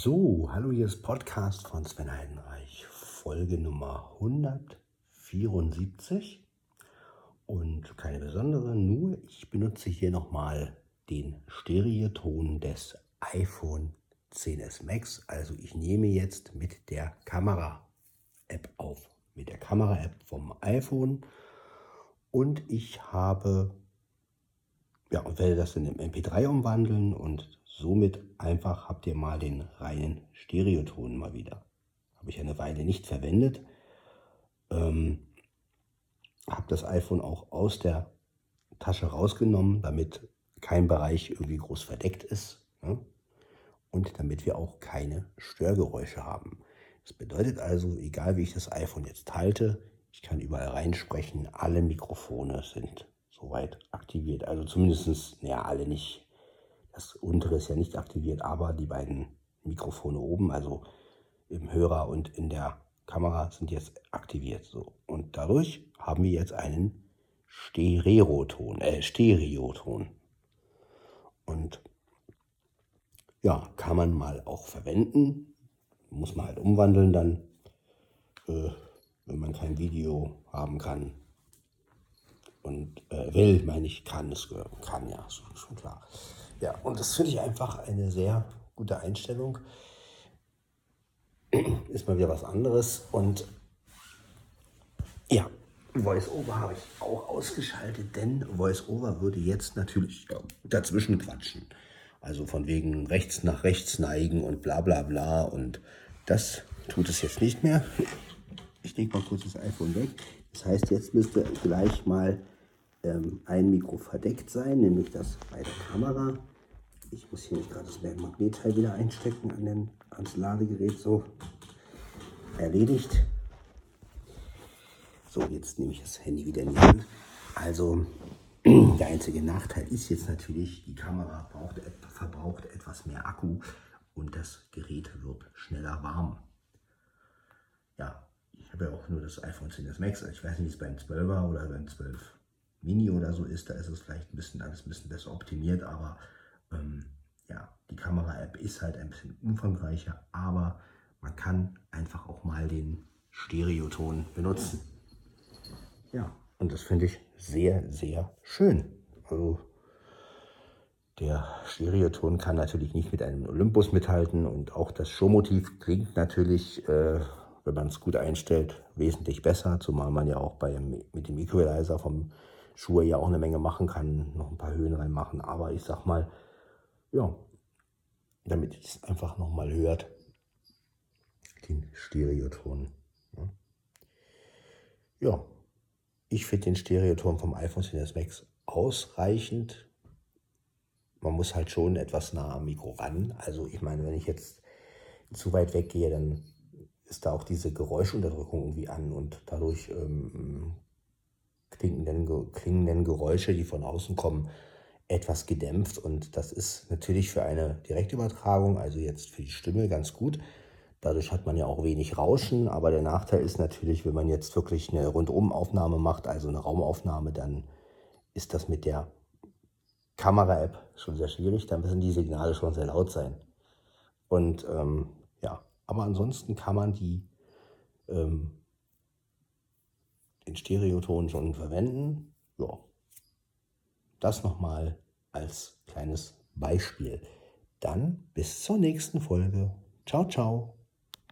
So, hallo, hier ist Podcast von Sven Heidenreich, Folge Nummer 174. Und keine besondere, nur ich benutze hier nochmal den Stereoton des iPhone 10s Max. Also ich nehme jetzt mit der Kamera-App auf, mit der Kamera-App vom iPhone. Und ich habe, ja, und werde das in den MP3 umwandeln und Somit einfach habt ihr mal den reinen Stereoton mal wieder. Habe ich eine Weile nicht verwendet. Ähm, habe das iPhone auch aus der Tasche rausgenommen, damit kein Bereich irgendwie groß verdeckt ist. Ne? Und damit wir auch keine Störgeräusche haben. Das bedeutet also, egal wie ich das iPhone jetzt halte, ich kann überall reinsprechen. Alle Mikrofone sind soweit aktiviert. Also zumindest, naja, alle nicht das untere ist ja nicht aktiviert, aber die beiden Mikrofone oben, also im Hörer und in der Kamera, sind jetzt aktiviert. So. Und dadurch haben wir jetzt einen Stereoton, äh, Stereoton. Und ja, kann man mal auch verwenden. Muss man halt umwandeln dann, äh, wenn man kein Video haben kann. Und äh, will, meine ich, kann es, kann ja, schon, schon klar. Ja, und das finde ich einfach eine sehr gute Einstellung. Ist mal wieder was anderes. Und ja, VoiceOver habe ich auch ausgeschaltet, denn VoiceOver würde jetzt natürlich dazwischen quatschen. Also von wegen rechts nach rechts neigen und bla bla bla. Und das tut es jetzt nicht mehr. Ich lege mal kurz das iPhone weg. Das heißt, jetzt müsste gleich mal ähm, ein Mikro verdeckt sein, nämlich das bei der Kamera. Ich muss hier nicht gerade das Magnetteil wieder einstecken an den, ans Ladegerät. So, erledigt. So, jetzt nehme ich das Handy wieder in die Hand. Also, der einzige Nachteil ist jetzt natürlich, die Kamera braucht, verbraucht etwas mehr Akku und das Gerät wird schneller warm. Ja, ich habe ja auch nur das iPhone 10s Max. Ich weiß nicht, wie es beim 12er oder beim 12 Mini oder so ist. Da ist es vielleicht ein bisschen alles ein bisschen besser optimiert, aber ähm, ja, die Kamera-App ist halt ein bisschen umfangreicher, aber man kann einfach auch mal den Stereoton benutzen. Ja, und das finde ich sehr, sehr schön. Also der Stereoton kann natürlich nicht mit einem Olympus mithalten und auch das Showmotiv klingt natürlich, äh, wenn man es gut einstellt, wesentlich besser, zumal man ja auch bei, mit dem Equalizer vom Schuhe ja auch eine Menge machen kann, noch ein paar Höhen reinmachen. Aber ich sag mal, ja, damit ihr es einfach nochmal hört, den Stereoton. Ja, ja ich finde den Stereoton vom iPhone XS Max ausreichend. Man muss halt schon etwas nah am Mikro ran. Also ich meine, wenn ich jetzt zu weit weggehe, dann ist da auch diese Geräuschunterdrückung irgendwie an und dadurch ähm, klingenden, klingenden Geräusche, die von außen kommen, etwas gedämpft und das ist natürlich für eine Direktübertragung, also jetzt für die Stimme, ganz gut. Dadurch hat man ja auch wenig Rauschen, aber der Nachteil ist natürlich, wenn man jetzt wirklich eine Rundumaufnahme macht, also eine Raumaufnahme, dann ist das mit der Kamera-App schon sehr schwierig, dann müssen die Signale schon sehr laut sein. Und ähm, ja, aber ansonsten kann man die ähm, den Stereoton schon verwenden. Ja, das nochmal als kleines Beispiel. Dann bis zur nächsten Folge. Ciao, ciao.